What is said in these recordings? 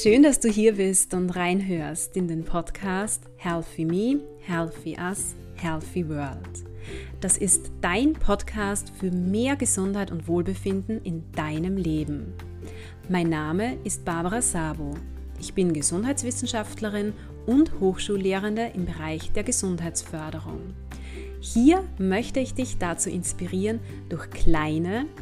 Schön, dass du hier bist und reinhörst in den Podcast Healthy Me, Healthy Us, Healthy World. Das ist dein Podcast für mehr Gesundheit und Wohlbefinden in deinem Leben. Mein Name ist Barbara Sabo. Ich bin Gesundheitswissenschaftlerin und Hochschullehrende im Bereich der Gesundheitsförderung. Hier möchte ich dich dazu inspirieren, durch kleine,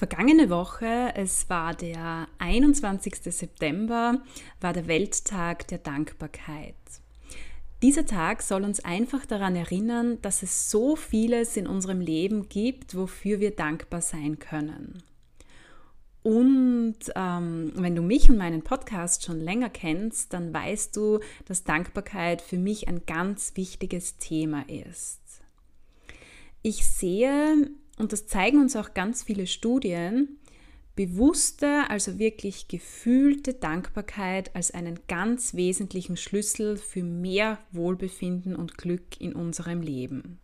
Vergangene Woche, es war der 21. September, war der Welttag der Dankbarkeit. Dieser Tag soll uns einfach daran erinnern, dass es so vieles in unserem Leben gibt, wofür wir dankbar sein können. Und ähm, wenn du mich und meinen Podcast schon länger kennst, dann weißt du, dass Dankbarkeit für mich ein ganz wichtiges Thema ist. Ich sehe und das zeigen uns auch ganz viele Studien, bewusste, also wirklich gefühlte Dankbarkeit als einen ganz wesentlichen Schlüssel für mehr Wohlbefinden und Glück in unserem Leben.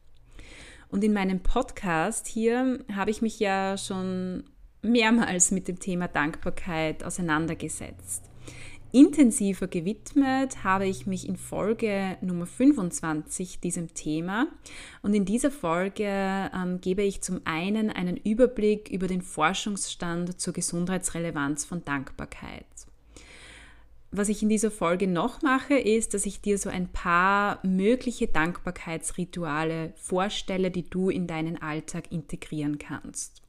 Und in meinem Podcast hier habe ich mich ja schon mehrmals mit dem Thema Dankbarkeit auseinandergesetzt. Intensiver gewidmet habe ich mich in Folge Nummer 25 diesem Thema und in dieser Folge ähm, gebe ich zum einen einen Überblick über den Forschungsstand zur Gesundheitsrelevanz von Dankbarkeit. Was ich in dieser Folge noch mache, ist, dass ich dir so ein paar mögliche Dankbarkeitsrituale vorstelle, die du in deinen Alltag integrieren kannst.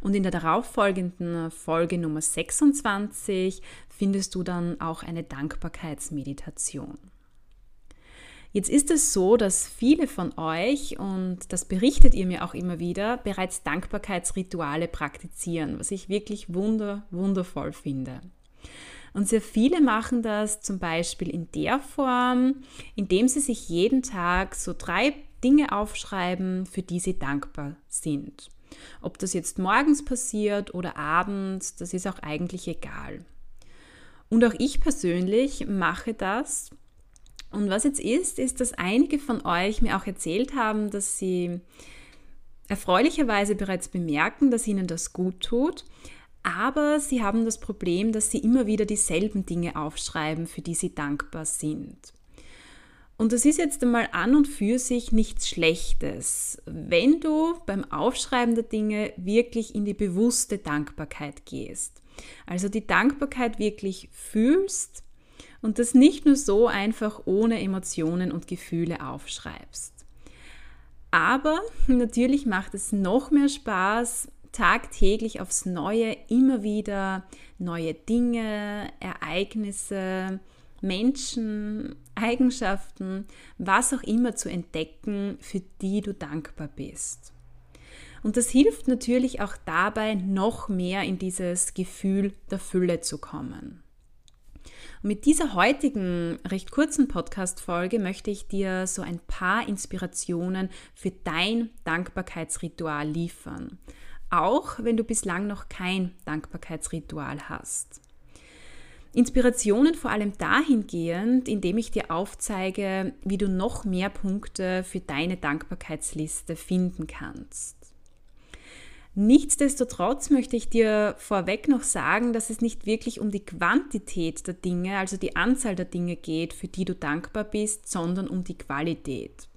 Und in der darauffolgenden Folge Nummer 26 findest du dann auch eine Dankbarkeitsmeditation. Jetzt ist es so, dass viele von euch, und das berichtet ihr mir auch immer wieder, bereits Dankbarkeitsrituale praktizieren, was ich wirklich wunder, wundervoll finde. Und sehr viele machen das zum Beispiel in der Form, indem sie sich jeden Tag so drei Dinge aufschreiben, für die sie dankbar sind. Ob das jetzt morgens passiert oder abends, das ist auch eigentlich egal. Und auch ich persönlich mache das. Und was jetzt ist, ist, dass einige von euch mir auch erzählt haben, dass sie erfreulicherweise bereits bemerken, dass ihnen das gut tut. Aber sie haben das Problem, dass sie immer wieder dieselben Dinge aufschreiben, für die sie dankbar sind. Und das ist jetzt einmal an und für sich nichts Schlechtes, wenn du beim Aufschreiben der Dinge wirklich in die bewusste Dankbarkeit gehst. Also die Dankbarkeit wirklich fühlst und das nicht nur so einfach ohne Emotionen und Gefühle aufschreibst. Aber natürlich macht es noch mehr Spaß, tagtäglich aufs Neue immer wieder neue Dinge, Ereignisse, Menschen, Eigenschaften, was auch immer zu entdecken, für die du dankbar bist. Und das hilft natürlich auch dabei, noch mehr in dieses Gefühl der Fülle zu kommen. Und mit dieser heutigen recht kurzen Podcast-Folge möchte ich dir so ein paar Inspirationen für dein Dankbarkeitsritual liefern. Auch wenn du bislang noch kein Dankbarkeitsritual hast. Inspirationen vor allem dahingehend, indem ich dir aufzeige, wie du noch mehr Punkte für deine Dankbarkeitsliste finden kannst. Nichtsdestotrotz möchte ich dir vorweg noch sagen, dass es nicht wirklich um die Quantität der Dinge, also die Anzahl der Dinge geht, für die du dankbar bist, sondern um die Qualität.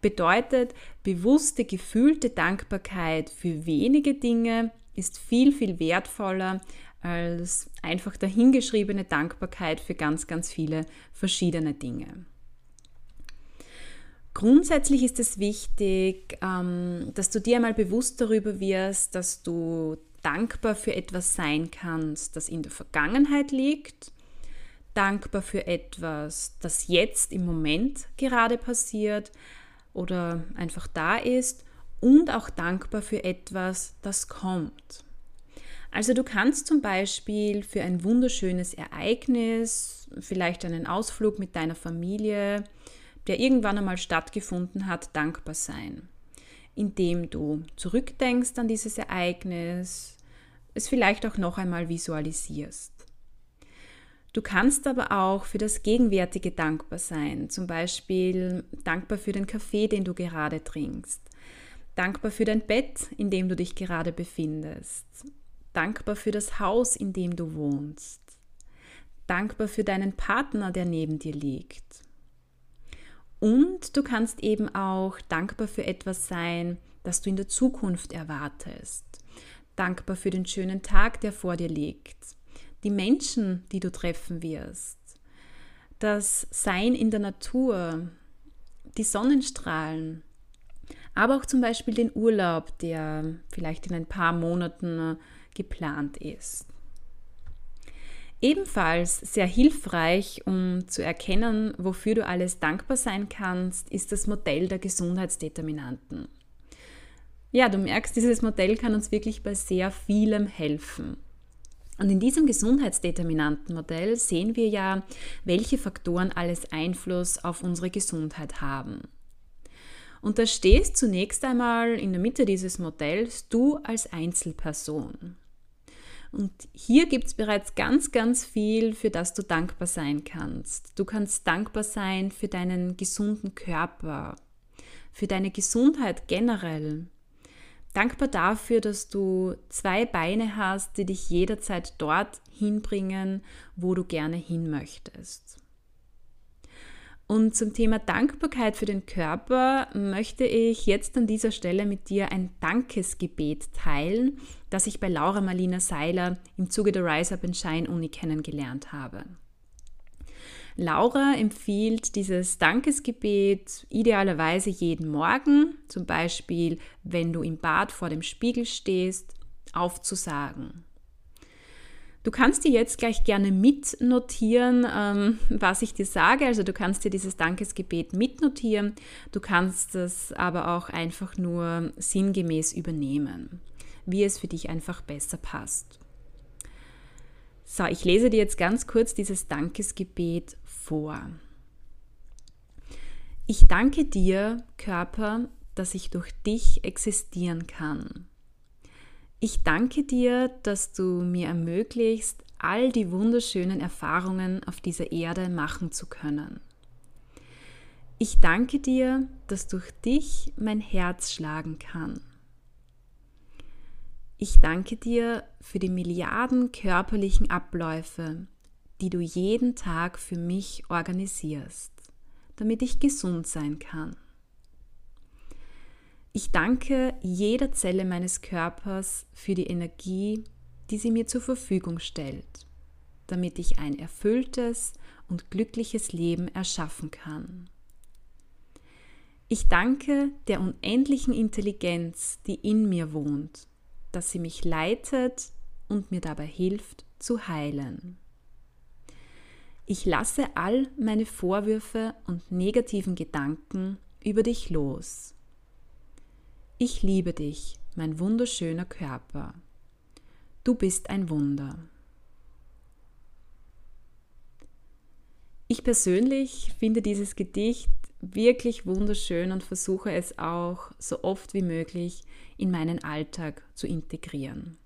Bedeutet, bewusste, gefühlte Dankbarkeit für wenige Dinge ist viel, viel wertvoller als einfach dahingeschriebene Dankbarkeit für ganz, ganz viele verschiedene Dinge. Grundsätzlich ist es wichtig, ähm, dass du dir einmal bewusst darüber wirst, dass du dankbar für etwas sein kannst, das in der Vergangenheit liegt, dankbar für etwas, das jetzt im Moment gerade passiert oder einfach da ist und auch dankbar für etwas, das kommt. Also du kannst zum Beispiel für ein wunderschönes Ereignis, vielleicht einen Ausflug mit deiner Familie, der irgendwann einmal stattgefunden hat, dankbar sein, indem du zurückdenkst an dieses Ereignis, es vielleicht auch noch einmal visualisierst. Du kannst aber auch für das Gegenwärtige dankbar sein, zum Beispiel dankbar für den Kaffee, den du gerade trinkst, dankbar für dein Bett, in dem du dich gerade befindest, dankbar für das Haus, in dem du wohnst, dankbar für deinen Partner, der neben dir liegt. Und du kannst eben auch dankbar für etwas sein, das du in der Zukunft erwartest, dankbar für den schönen Tag, der vor dir liegt. Die Menschen, die du treffen wirst, das Sein in der Natur, die Sonnenstrahlen, aber auch zum Beispiel den Urlaub, der vielleicht in ein paar Monaten geplant ist. Ebenfalls sehr hilfreich, um zu erkennen, wofür du alles dankbar sein kannst, ist das Modell der Gesundheitsdeterminanten. Ja, du merkst, dieses Modell kann uns wirklich bei sehr vielem helfen. Und in diesem Gesundheitsdeterminantenmodell sehen wir ja, welche Faktoren alles Einfluss auf unsere Gesundheit haben. Und da stehst zunächst einmal in der Mitte dieses Modells du als Einzelperson. Und hier gibt es bereits ganz, ganz viel, für das du dankbar sein kannst. Du kannst dankbar sein für deinen gesunden Körper, für deine Gesundheit generell, Dankbar dafür, dass du zwei Beine hast, die dich jederzeit dort hinbringen, wo du gerne hin möchtest. Und zum Thema Dankbarkeit für den Körper möchte ich jetzt an dieser Stelle mit dir ein Dankesgebet teilen, das ich bei Laura Marlina Seiler im Zuge der Rise Up and Shine Uni kennengelernt habe. Laura empfiehlt dieses Dankesgebet idealerweise jeden Morgen, zum Beispiel wenn du im Bad vor dem Spiegel stehst, aufzusagen. Du kannst dir jetzt gleich gerne mitnotieren, ähm, was ich dir sage. Also du kannst dir dieses Dankesgebet mitnotieren. Du kannst es aber auch einfach nur sinngemäß übernehmen, wie es für dich einfach besser passt. So, ich lese dir jetzt ganz kurz dieses Dankesgebet vor. Ich danke dir, Körper, dass ich durch dich existieren kann. Ich danke dir, dass du mir ermöglicht, all die wunderschönen Erfahrungen auf dieser Erde machen zu können. Ich danke dir, dass durch dich mein Herz schlagen kann. Ich danke dir für die Milliarden körperlichen Abläufe, die du jeden Tag für mich organisierst, damit ich gesund sein kann. Ich danke jeder Zelle meines Körpers für die Energie, die sie mir zur Verfügung stellt, damit ich ein erfülltes und glückliches Leben erschaffen kann. Ich danke der unendlichen Intelligenz, die in mir wohnt dass sie mich leitet und mir dabei hilft zu heilen. Ich lasse all meine Vorwürfe und negativen Gedanken über dich los. Ich liebe dich, mein wunderschöner Körper. Du bist ein Wunder. Ich persönlich finde dieses Gedicht wirklich wunderschön und versuche es auch so oft wie möglich in meinen Alltag zu integrieren.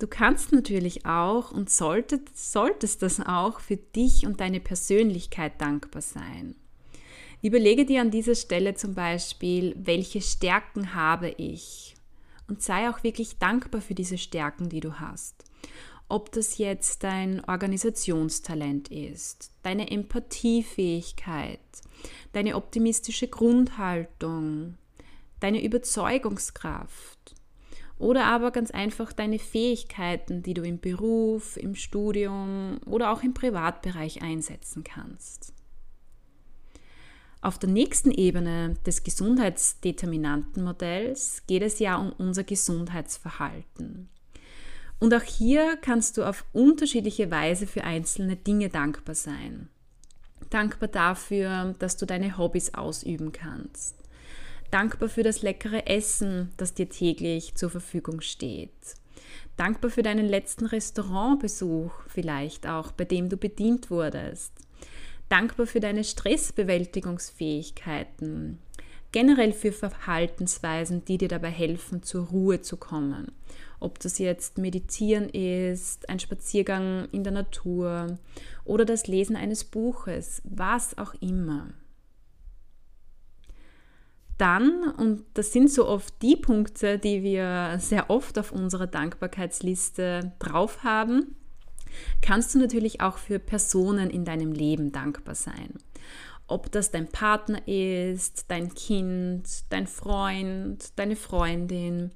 Du kannst natürlich auch und solltest, solltest das auch für dich und deine Persönlichkeit dankbar sein. Überlege dir an dieser Stelle zum Beispiel, welche Stärken habe ich? Und sei auch wirklich dankbar für diese Stärken, die du hast ob das jetzt dein Organisationstalent ist, deine Empathiefähigkeit, deine optimistische Grundhaltung, deine Überzeugungskraft oder aber ganz einfach deine Fähigkeiten, die du im Beruf, im Studium oder auch im Privatbereich einsetzen kannst. Auf der nächsten Ebene des Gesundheitsdeterminantenmodells geht es ja um unser Gesundheitsverhalten. Und auch hier kannst du auf unterschiedliche Weise für einzelne Dinge dankbar sein. Dankbar dafür, dass du deine Hobbys ausüben kannst. Dankbar für das leckere Essen, das dir täglich zur Verfügung steht. Dankbar für deinen letzten Restaurantbesuch vielleicht auch, bei dem du bedient wurdest. Dankbar für deine Stressbewältigungsfähigkeiten. Generell für Verhaltensweisen, die dir dabei helfen, zur Ruhe zu kommen. Ob das jetzt Meditieren ist, ein Spaziergang in der Natur oder das Lesen eines Buches, was auch immer dann, und das sind so oft die Punkte, die wir sehr oft auf unserer Dankbarkeitsliste drauf haben, kannst du natürlich auch für Personen in deinem Leben dankbar sein. Ob das dein Partner ist, dein Kind, dein Freund, deine Freundin,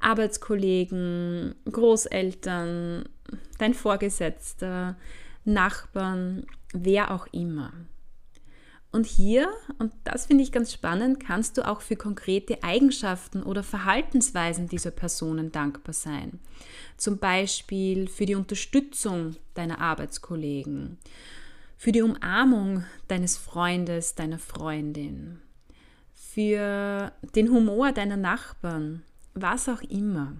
Arbeitskollegen, Großeltern, dein Vorgesetzter, Nachbarn, wer auch immer. Und hier, und das finde ich ganz spannend, kannst du auch für konkrete Eigenschaften oder Verhaltensweisen dieser Personen dankbar sein. Zum Beispiel für die Unterstützung deiner Arbeitskollegen, für die Umarmung deines Freundes, deiner Freundin, für den Humor deiner Nachbarn, was auch immer.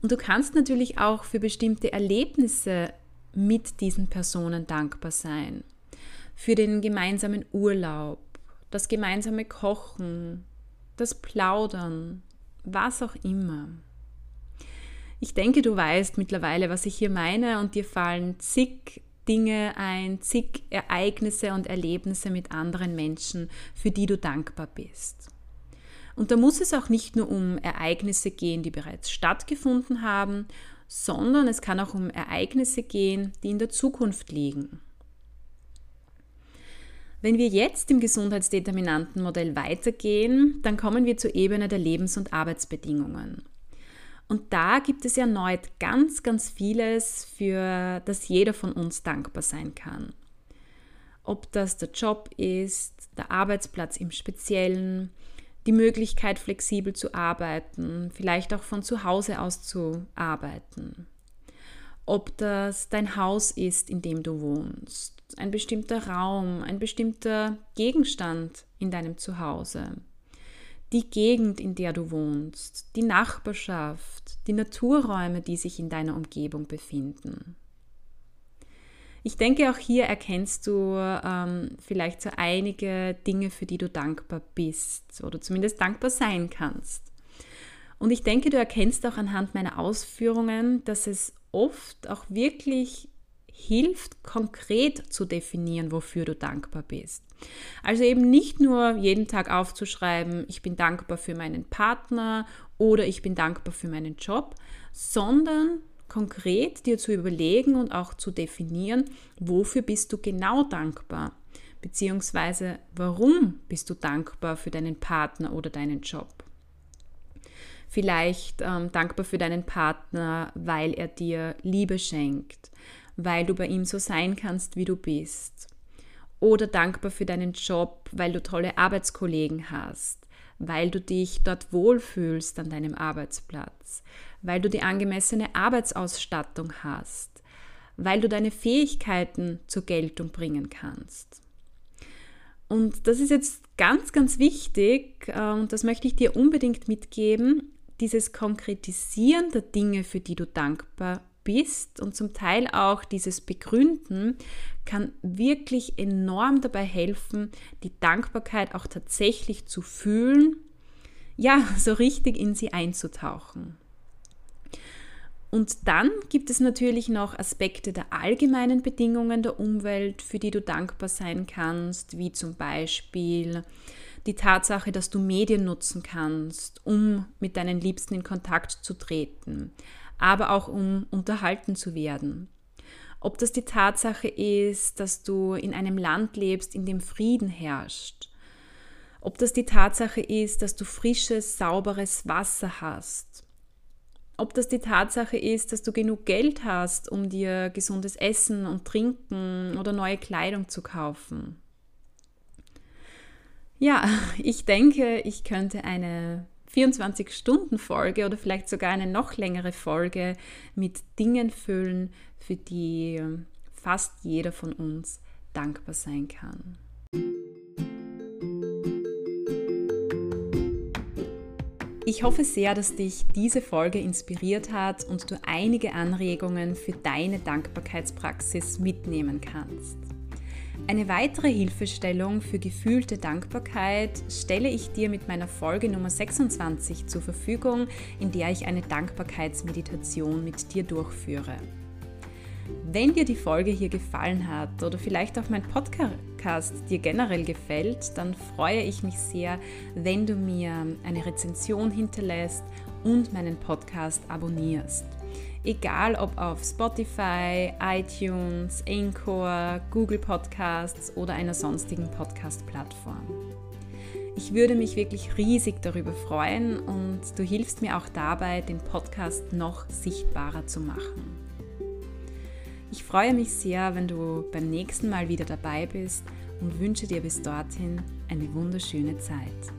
Und du kannst natürlich auch für bestimmte Erlebnisse mit diesen Personen dankbar sein für den gemeinsamen Urlaub, das gemeinsame Kochen, das Plaudern, was auch immer. Ich denke, du weißt mittlerweile, was ich hier meine und dir fallen zig Dinge ein, zig Ereignisse und Erlebnisse mit anderen Menschen, für die du dankbar bist. Und da muss es auch nicht nur um Ereignisse gehen, die bereits stattgefunden haben, sondern es kann auch um Ereignisse gehen, die in der Zukunft liegen. Wenn wir jetzt im Gesundheitsdeterminantenmodell weitergehen, dann kommen wir zur Ebene der Lebens- und Arbeitsbedingungen. Und da gibt es erneut ganz, ganz vieles, für das jeder von uns dankbar sein kann. Ob das der Job ist, der Arbeitsplatz im Speziellen, die Möglichkeit, flexibel zu arbeiten, vielleicht auch von zu Hause aus zu arbeiten. Ob das dein Haus ist, in dem du wohnst, ein bestimmter Raum, ein bestimmter Gegenstand in deinem Zuhause, die Gegend, in der du wohnst, die Nachbarschaft, die Naturräume, die sich in deiner Umgebung befinden. Ich denke, auch hier erkennst du ähm, vielleicht so einige Dinge, für die du dankbar bist oder zumindest dankbar sein kannst. Und ich denke, du erkennst auch anhand meiner Ausführungen, dass es oft auch wirklich hilft, konkret zu definieren, wofür du dankbar bist. Also eben nicht nur jeden Tag aufzuschreiben, ich bin dankbar für meinen Partner oder ich bin dankbar für meinen Job, sondern konkret dir zu überlegen und auch zu definieren, wofür bist du genau dankbar, beziehungsweise warum bist du dankbar für deinen Partner oder deinen Job. Vielleicht ähm, dankbar für deinen Partner, weil er dir Liebe schenkt, weil du bei ihm so sein kannst, wie du bist. Oder dankbar für deinen Job, weil du tolle Arbeitskollegen hast, weil du dich dort wohlfühlst an deinem Arbeitsplatz, weil du die angemessene Arbeitsausstattung hast, weil du deine Fähigkeiten zur Geltung bringen kannst. Und das ist jetzt ganz, ganz wichtig äh, und das möchte ich dir unbedingt mitgeben, dieses Konkretisieren der Dinge, für die du dankbar bist und zum Teil auch dieses Begründen kann wirklich enorm dabei helfen, die Dankbarkeit auch tatsächlich zu fühlen, ja, so richtig in sie einzutauchen. Und dann gibt es natürlich noch Aspekte der allgemeinen Bedingungen der Umwelt, für die du dankbar sein kannst, wie zum Beispiel die Tatsache, dass du Medien nutzen kannst, um mit deinen Liebsten in Kontakt zu treten, aber auch um unterhalten zu werden. Ob das die Tatsache ist, dass du in einem Land lebst, in dem Frieden herrscht. Ob das die Tatsache ist, dass du frisches, sauberes Wasser hast. Ob das die Tatsache ist, dass du genug Geld hast, um dir gesundes Essen und Trinken oder neue Kleidung zu kaufen. Ja, ich denke, ich könnte eine 24-Stunden-Folge oder vielleicht sogar eine noch längere Folge mit Dingen füllen, für die fast jeder von uns dankbar sein kann. Ich hoffe sehr, dass dich diese Folge inspiriert hat und du einige Anregungen für deine Dankbarkeitspraxis mitnehmen kannst. Eine weitere Hilfestellung für gefühlte Dankbarkeit stelle ich dir mit meiner Folge Nummer 26 zur Verfügung, in der ich eine Dankbarkeitsmeditation mit dir durchführe. Wenn dir die Folge hier gefallen hat oder vielleicht auch mein Podcast dir generell gefällt, dann freue ich mich sehr, wenn du mir eine Rezension hinterlässt und meinen Podcast abonnierst. Egal ob auf Spotify, iTunes, Anchor, Google Podcasts oder einer sonstigen Podcast-Plattform. Ich würde mich wirklich riesig darüber freuen und du hilfst mir auch dabei, den Podcast noch sichtbarer zu machen. Ich freue mich sehr, wenn du beim nächsten Mal wieder dabei bist und wünsche dir bis dorthin eine wunderschöne Zeit.